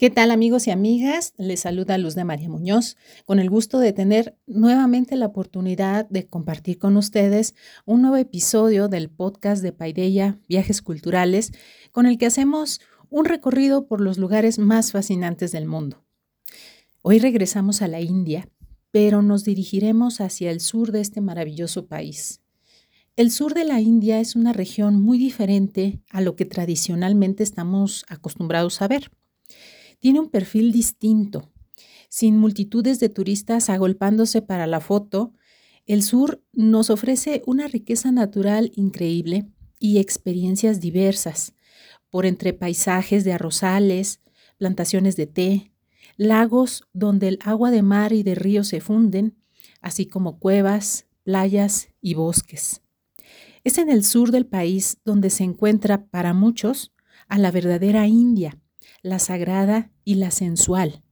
¿Qué tal amigos y amigas? Les saluda Luz de María Muñoz, con el gusto de tener nuevamente la oportunidad de compartir con ustedes un nuevo episodio del podcast de Paideya Viajes Culturales, con el que hacemos un recorrido por los lugares más fascinantes del mundo. Hoy regresamos a la India, pero nos dirigiremos hacia el sur de este maravilloso país. El sur de la India es una región muy diferente a lo que tradicionalmente estamos acostumbrados a ver tiene un perfil distinto. Sin multitudes de turistas agolpándose para la foto, el sur nos ofrece una riqueza natural increíble y experiencias diversas, por entre paisajes de arrozales, plantaciones de té, lagos donde el agua de mar y de río se funden, así como cuevas, playas y bosques. Es en el sur del país donde se encuentra para muchos a la verdadera India, la sagrada y la sensual.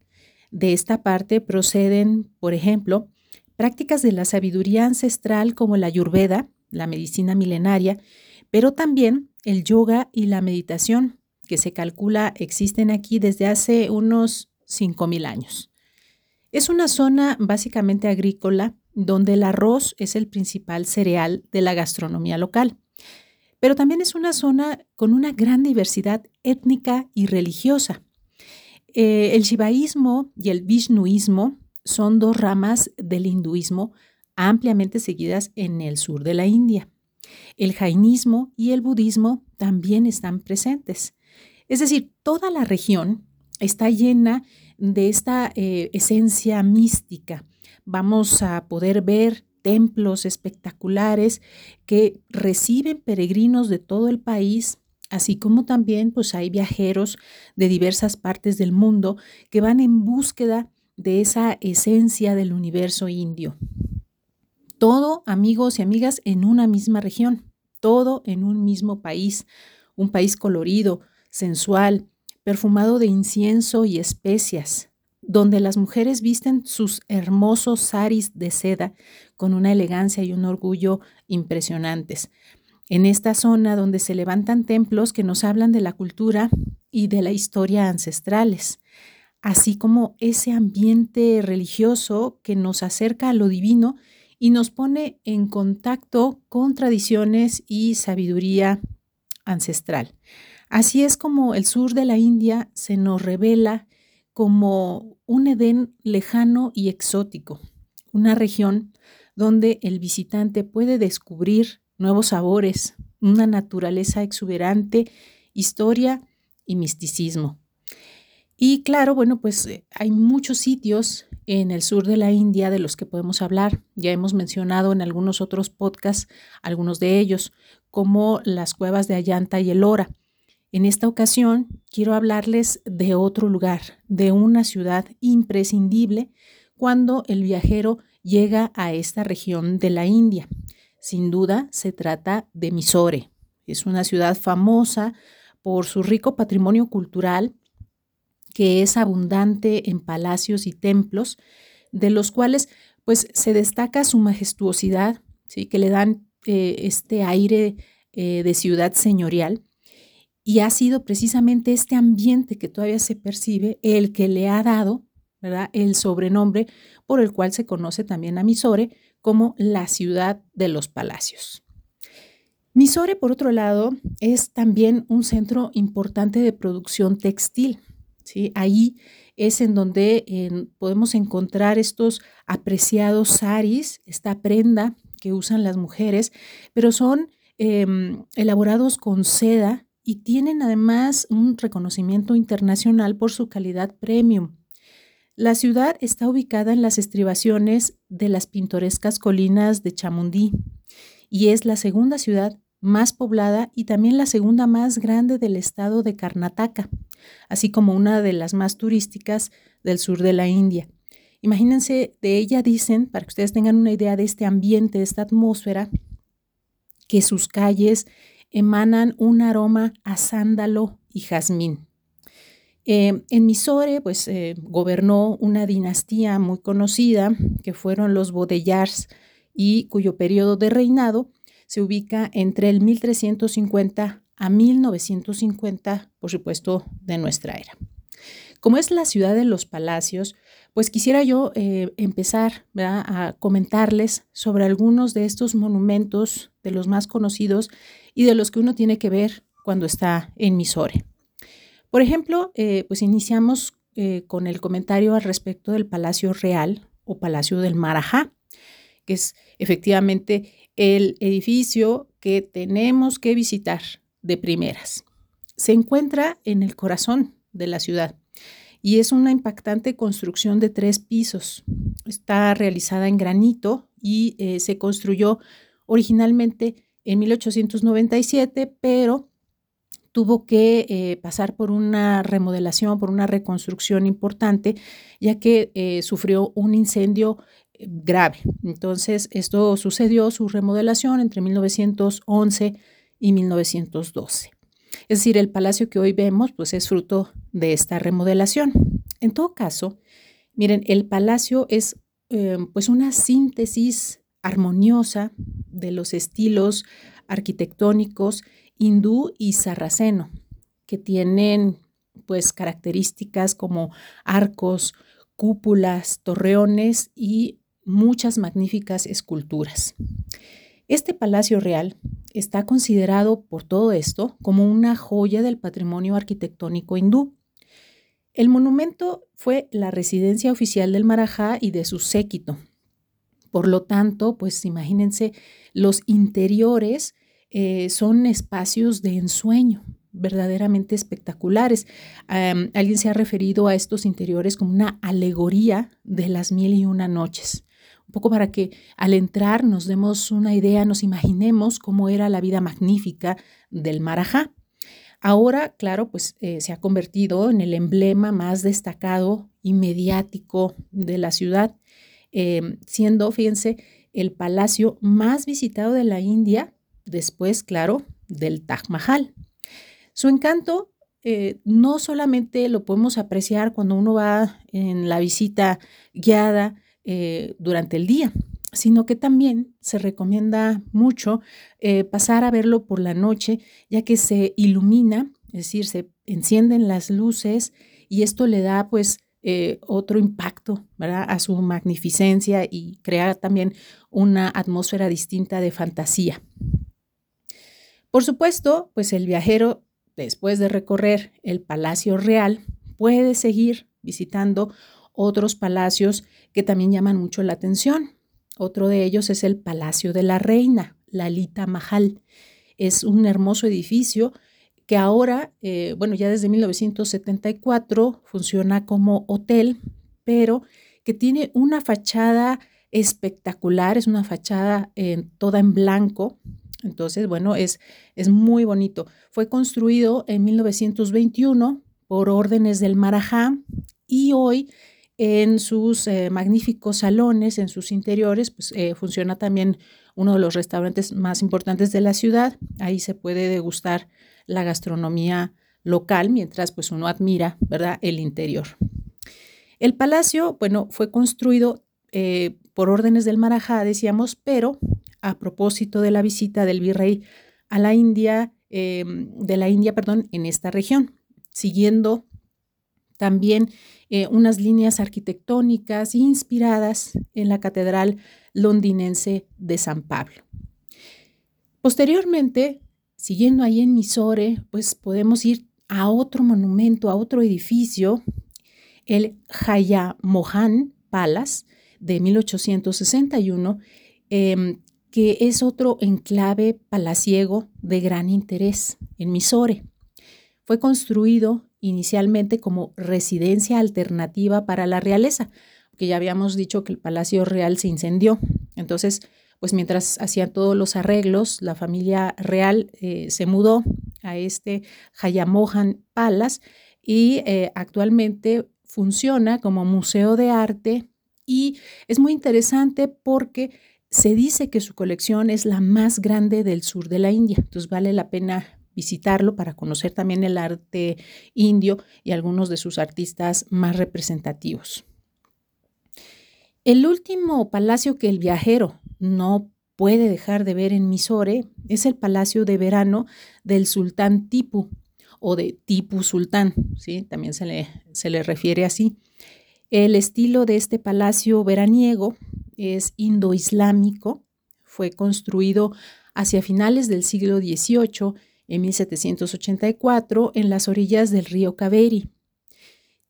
De esta parte proceden, por ejemplo, prácticas de la sabiduría ancestral como la ayurveda, la medicina milenaria, pero también el yoga y la meditación, que se calcula existen aquí desde hace unos 5.000 años. Es una zona básicamente agrícola donde el arroz es el principal cereal de la gastronomía local pero también es una zona con una gran diversidad étnica y religiosa. Eh, el shivaísmo y el vishnuismo son dos ramas del hinduismo ampliamente seguidas en el sur de la India. El jainismo y el budismo también están presentes. Es decir, toda la región está llena de esta eh, esencia mística. Vamos a poder ver templos espectaculares que reciben peregrinos de todo el país, así como también pues hay viajeros de diversas partes del mundo que van en búsqueda de esa esencia del universo indio. Todo, amigos y amigas, en una misma región, todo en un mismo país, un país colorido, sensual, perfumado de incienso y especias, donde las mujeres visten sus hermosos saris de seda con una elegancia y un orgullo impresionantes. En esta zona donde se levantan templos que nos hablan de la cultura y de la historia ancestrales, así como ese ambiente religioso que nos acerca a lo divino y nos pone en contacto con tradiciones y sabiduría ancestral. Así es como el sur de la India se nos revela como un Edén lejano y exótico, una región donde el visitante puede descubrir nuevos sabores, una naturaleza exuberante, historia y misticismo. Y claro, bueno, pues eh, hay muchos sitios en el sur de la India de los que podemos hablar. Ya hemos mencionado en algunos otros podcasts algunos de ellos, como las cuevas de Ayanta y Elora. En esta ocasión quiero hablarles de otro lugar, de una ciudad imprescindible cuando el viajero llega a esta región de la India. Sin duda se trata de Mysore. Es una ciudad famosa por su rico patrimonio cultural que es abundante en palacios y templos, de los cuales pues se destaca su majestuosidad, ¿sí? que le dan eh, este aire eh, de ciudad señorial y ha sido precisamente este ambiente que todavía se percibe el que le ha dado el sobrenombre por el cual se conoce también a Misore como la ciudad de los palacios. Misore, por otro lado, es también un centro importante de producción textil. ¿sí? Ahí es en donde podemos encontrar estos apreciados saris, esta prenda que usan las mujeres, pero son em, elaborados con seda y tienen además un reconocimiento internacional por su calidad premium. La ciudad está ubicada en las estribaciones de las pintorescas colinas de Chamundí y es la segunda ciudad más poblada y también la segunda más grande del estado de Karnataka, así como una de las más turísticas del sur de la India. Imagínense, de ella dicen, para que ustedes tengan una idea de este ambiente, de esta atmósfera, que sus calles emanan un aroma a sándalo y jazmín. Eh, en Misore, pues eh, gobernó una dinastía muy conocida, que fueron los Bodeyars, y cuyo periodo de reinado se ubica entre el 1350 a 1950, por supuesto, de nuestra era. Como es la ciudad de los palacios, pues quisiera yo eh, empezar a comentarles sobre algunos de estos monumentos, de los más conocidos y de los que uno tiene que ver cuando está en Misore. Por ejemplo, eh, pues iniciamos eh, con el comentario al respecto del Palacio Real o Palacio del Marajá, que es efectivamente el edificio que tenemos que visitar de primeras. Se encuentra en el corazón de la ciudad y es una impactante construcción de tres pisos. Está realizada en granito y eh, se construyó originalmente en 1897, pero tuvo que eh, pasar por una remodelación, por una reconstrucción importante, ya que eh, sufrió un incendio grave. Entonces, esto sucedió, su remodelación entre 1911 y 1912. Es decir, el palacio que hoy vemos pues es fruto de esta remodelación. En todo caso, miren, el palacio es em, pues una síntesis armoniosa de los estilos arquitectónicos hindú y sarraceno, que tienen pues características como arcos, cúpulas, torreones y muchas magníficas esculturas. Este palacio real está considerado por todo esto como una joya del patrimonio arquitectónico hindú. El monumento fue la residencia oficial del Marajá y de su séquito. Por lo tanto, pues imagínense, los interiores eh, son espacios de ensueño verdaderamente espectaculares. alguien se ha referido a estos interiores como una alegoría de las mil y una noches un poco para que al entrar nos demos una idea, nos imaginemos cómo era la vida magnífica del Marajá. Ahora, claro, pues eh, se ha convertido en el emblema más destacado y mediático de la ciudad, em, siendo, fíjense, el palacio más visitado de la India, después, claro, del Taj Mahal. Su encanto eh, no solamente lo podemos apreciar cuando uno va en la visita guiada, eh, durante el día, sino que también se recomienda mucho eh, pasar a verlo por la noche, ya que se ilumina, es decir, se encienden las luces y esto le da pues eh, otro impacto ¿verdad? a su magnificencia y crea también una atmósfera distinta de fantasía. Por supuesto, pues el viajero, después de recorrer el Palacio Real, puede seguir visitando otros palacios que también llaman mucho la atención. Otro de ellos es el Palacio de la Reina, Lalita Mahal. Es un hermoso edificio que ahora, eh, bueno, ya desde 1974 funciona como hotel, pero que tiene una fachada espectacular, es una fachada toda en blanco. Entonces, bueno, es, es muy bonito. Fue construido en 1921 por órdenes del Marajá y hoy en sus eh, magníficos salones, en sus interiores, pues eh, funciona también uno de los restaurantes más importantes de la ciudad. Ahí se puede degustar la gastronomía local mientras pues uno admira, ¿verdad?, el interior. El palacio, bueno, fue construido eh, por órdenes del Marajá, decíamos, pero a propósito de la visita del virrey a la India, de la India, perdón, en esta región, siguiendo también eh, unas líneas arquitectónicas inspiradas en la Catedral londinense de San Pablo. Posteriormente, siguiendo ahí en Misore, pues podemos ir a otro monumento, a otro edificio, el Hayamohan Palace de 1861, em, que es otro enclave palaciego de gran interés en Misore. Fue construido inicialmente como residencia alternativa para la realeza, que ya habíamos dicho que el Palacio Real se incendió. Entonces, pues mientras hacían todos los arreglos, la familia real eh, se mudó a este Hayamohan Palace y eh, actualmente funciona como museo de arte y es muy interesante porque se dice que su colección es la más grande del sur de la India, entonces vale la pena visitarlo para conocer también el arte indio y algunos de sus artistas más representativos. El último palacio que el viajero no puede dejar de ver en Misore es el palacio de verano del sultán Tipu o de Tipu Sultán, ¿sí? también se le, se le refiere así. El estilo de este palacio veraniego es indoislámico, fue construido hacia finales del siglo XVIII, en 1784, en las orillas del río Kaveri.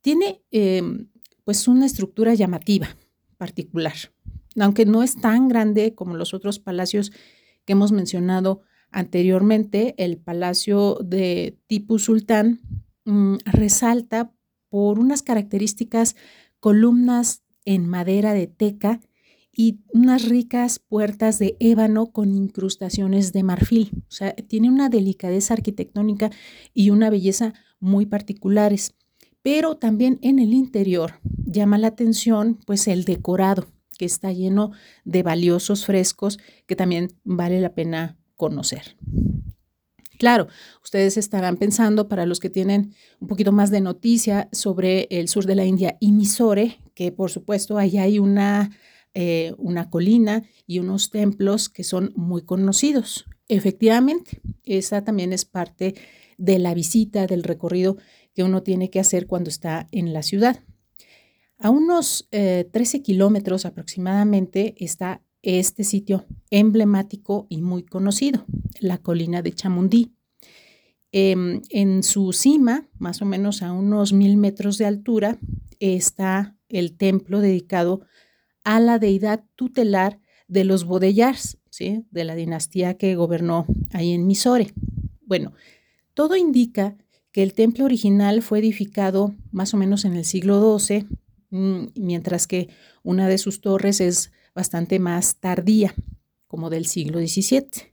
Tiene em, pues una estructura llamativa, particular. Aunque no es tan grande como los otros palacios que hemos mencionado anteriormente, el palacio de Tipu Sultán mm, resalta por unas características columnas en madera de teca y unas ricas puertas de ébano con incrustaciones de marfil. O sea, tiene una delicadeza arquitectónica y una belleza muy particulares. Pero también en el interior llama la atención pues el decorado, que está lleno de valiosos frescos que también vale la pena conocer. Claro, ustedes estarán pensando, para los que tienen un poquito más de noticia sobre el sur de la India y Mysore, que por supuesto ahí hay una, eh, una colina y unos templos que son muy conocidos. Efectivamente, esa también es parte de la visita, del recorrido que uno tiene que hacer cuando está en la ciudad. A unos 13 eh, kilómetros aproximadamente está este sitio emblemático y muy conocido, la colina de Chamundí. Em, en su cima, más o menos a unos mil metros de altura, está el templo dedicado a la deidad tutelar de los Bodeyars, ¿sí? de la dinastía que gobernó ahí en Mysore. Bueno, todo indica que el templo original fue edificado más o menos en el siglo XII, mm, mientras que una de sus torres es bastante más tardía, como del siglo XVII.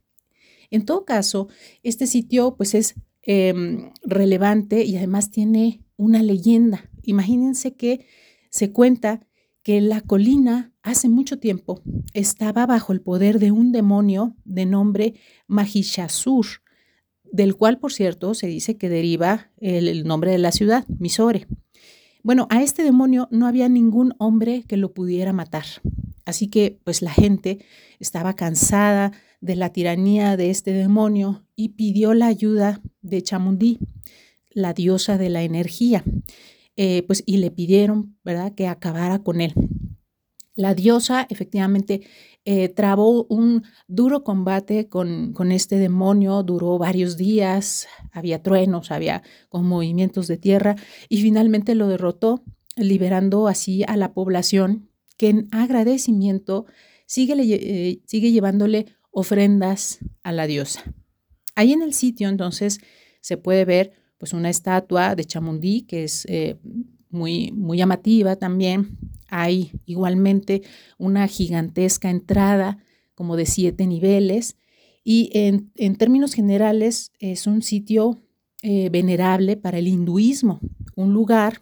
En todo caso, este sitio pues es em, relevante y además tiene una leyenda. Imagínense que se cuenta que la colina hace mucho tiempo estaba bajo el poder de un demonio de nombre Mahishasur, del cual, por cierto, se dice que deriva el, el nombre de la ciudad, Misore. Bueno, a este demonio no había ningún hombre que lo pudiera matar. Así que pues la gente estaba cansada de la tiranía de este demonio y pidió la ayuda de Chamundí, la diosa de la energía, eh, pues y le pidieron, ¿verdad?, que acabara con él. La diosa efectivamente eh, trabó un duro combate con, con, este demonio, duró varios días, había truenos, había con movimientos de tierra y finalmente lo derrotó, liberando así a la población que en agradecimiento sigue, eh, sigue llevándole ofrendas a la diosa. Ahí en el sitio entonces se puede ver pues una estatua de Chamundí que es eh, muy, muy llamativa también. Hay igualmente una gigantesca entrada como de siete niveles y en, términos generales es un sitio eh, venerable para el hinduismo, un lugar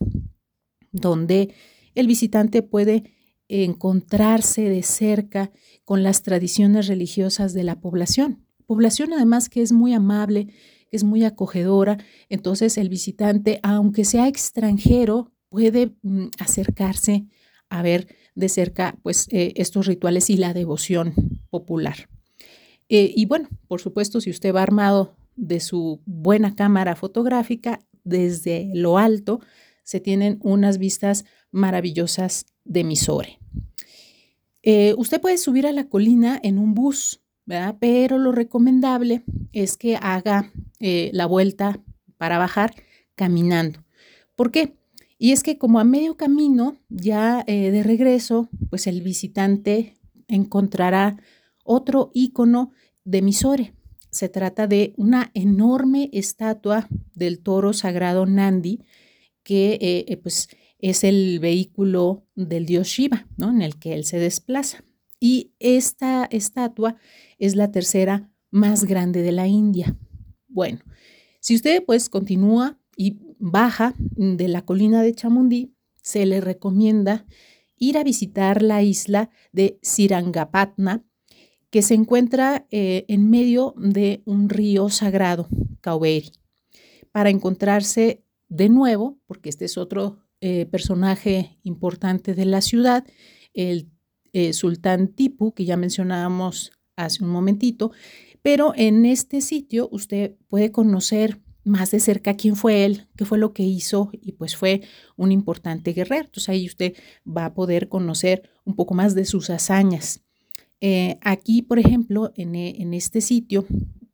donde el visitante puede encontrarse de cerca con las tradiciones religiosas de la población. Población además que es muy amable, es muy acogedora, entonces el visitante, aunque sea extranjero, puede mm, acercarse a ver de cerca pues eh, estos rituales y la devoción popular. Eh, y bueno, por supuesto, si usted va armado de su buena cámara fotográfica, desde lo alto se tienen unas vistas maravillosas de Misore. Eh, usted puede subir a la colina en un bus, pero lo recomendable es que haga eh, la vuelta para bajar caminando. ¿Por qué? Y es que como a medio camino, ya eh, de regreso, pues el visitante encontrará otro icono de Misore. Se trata de una enorme estatua del toro sagrado Nandi que pues es el vehículo del dios Shiva, ¿no? en el que él se desplaza. Y esta estatua es la tercera más grande de la India. Bueno, si usted pues continúa y baja de la colina de Chamundí, se le recomienda ir a visitar la isla de Sirangapatna, que se encuentra eh, en medio de un río sagrado, Kaveri, para encontrarse de nuevo, porque este es otro eh, personaje importante de la ciudad, el eh, sultán Tipu, que ya mencionábamos hace un momentito, pero en este sitio usted puede conocer más de cerca quién fue él, qué fue lo que hizo y pues fue un importante guerrero. Entonces ahí usted va a poder conocer un poco más de sus hazañas. Eh, aquí, por ejemplo, en, en este sitio,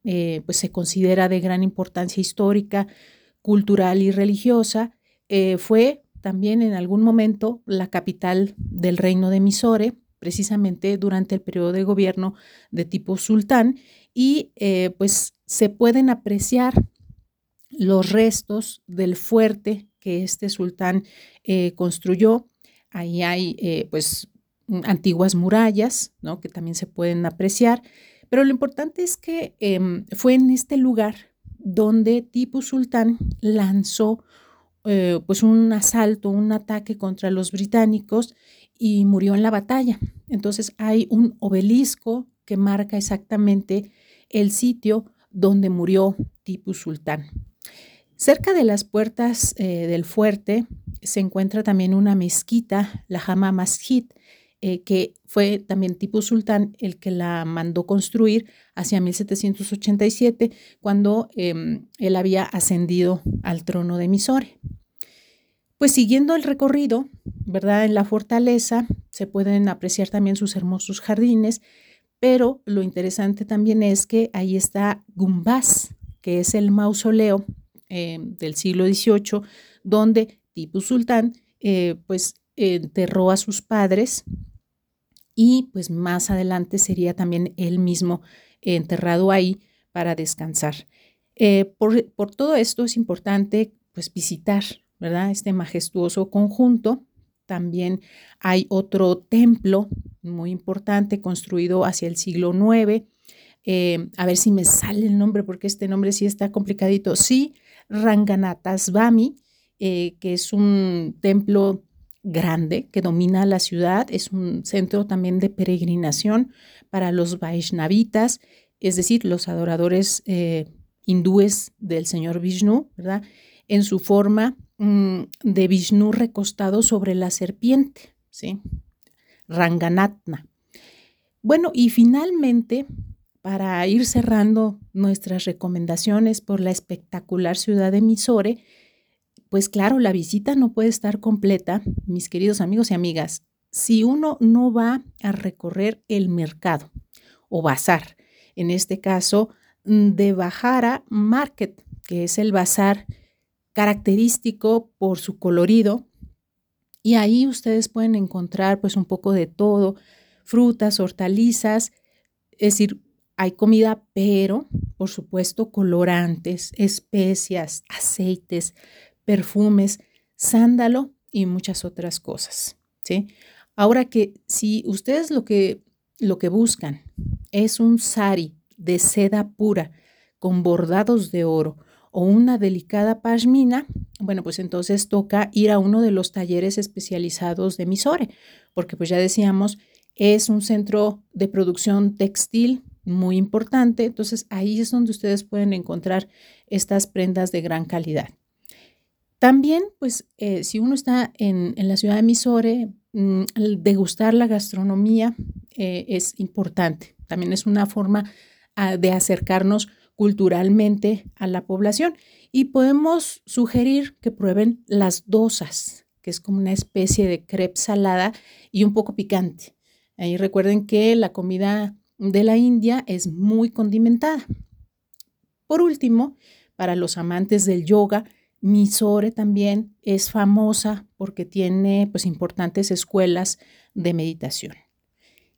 eh, pues se considera de gran importancia histórica, cultural y religiosa. Fue también en algún momento la capital del reino de Misore, precisamente durante el periodo de gobierno de tipo sultán, y pues se pueden apreciar los restos del fuerte que este sultán eh, construyó. Ahí hay eh, pues antiguas murallas, ¿no? Que también se pueden apreciar. Pero lo importante es que em, fue en este lugar donde Tipu Sultán lanzó eh, pues un asalto, un ataque contra los británicos y murió en la batalla. Entonces hay un obelisco que marca exactamente el sitio donde murió Tipu Sultán. Cerca de las puertas eh, del fuerte se encuentra también una mezquita, la Hama Masjid, eh, que fue también Tipu Sultán el que la mandó construir hacia 1787, cuando em, él había ascendido al trono de Misore. Pues siguiendo el recorrido, ¿verdad? En la fortaleza se pueden apreciar también sus hermosos jardines, pero lo interesante también es que ahí está Gumbaz, que es el mausoleo eh, del siglo XVIII, donde Tipu Sultán eh, pues enterró a sus padres y pues más adelante sería también él mismo enterrado ahí para descansar. Eh, por, por, todo esto es importante pues visitar, ¿verdad? Este majestuoso conjunto. También hay otro templo muy importante construido hacia el siglo IX. a ver si me sale el nombre porque este nombre sí está complicadito. Sí, Ranganathasvami, eh, que es un templo grande que domina la ciudad, es un centro también de peregrinación para los Vaishnavitas, es decir, los adoradores eh, hindúes del señor Vishnu, ¿verdad? En su forma de Vishnu recostado sobre la serpiente, ¿sí? Ranganatna. Bueno, y finalmente para ir cerrando nuestras recomendaciones por la espectacular ciudad de Misore, pues claro, la visita no puede estar completa, mis queridos amigos y amigas, si uno no va a recorrer el mercado o bazar, en este caso mm, de Bajara Market, que es el bazar característico por su colorido. Y ahí ustedes pueden encontrar pues un poco de todo, frutas, hortalizas, es decir, hay comida, pero por supuesto colorantes, especias, aceites, perfumes, sándalo y muchas otras cosas. ¿sí? Ahora que si ustedes lo que, lo que buscan es un sari de seda pura con bordados de oro o una delicada pashmina, bueno, pues entonces toca ir a uno de los talleres especializados de Misore, porque pues ya decíamos, es un centro de producción textil muy importante. Entonces ahí es donde ustedes pueden encontrar estas prendas de gran calidad. También, pues, eh, si uno está en, la ciudad de Misore, mm, degustar la gastronomía eh, es importante. También es una forma ah, de acercarnos culturalmente a la población. Y podemos sugerir que prueben las dosas, que es como una especie de crepe salada y un poco picante. Ahí recuerden que la comida de la India es muy condimentada. Por último, para los amantes del yoga, Mysore también es famosa porque tiene pues importantes escuelas de meditación.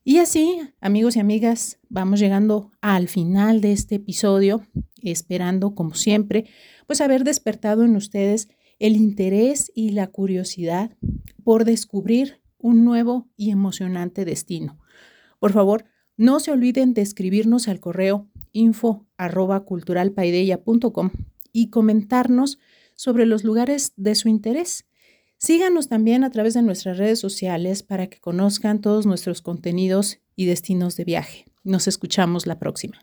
Y así, amigos y amigas, vamos llegando al final de este episodio, esperando como siempre, pues haber despertado en ustedes el interés y la curiosidad por descubrir un nuevo y emocionante destino. Por favor, no se olviden de escribirnos al correo info y comentarnos sobre los lugares de su interés. Síganos también a través de nuestras redes sociales para que conozcan todos nuestros contenidos y destinos de viaje. Nos escuchamos la próxima.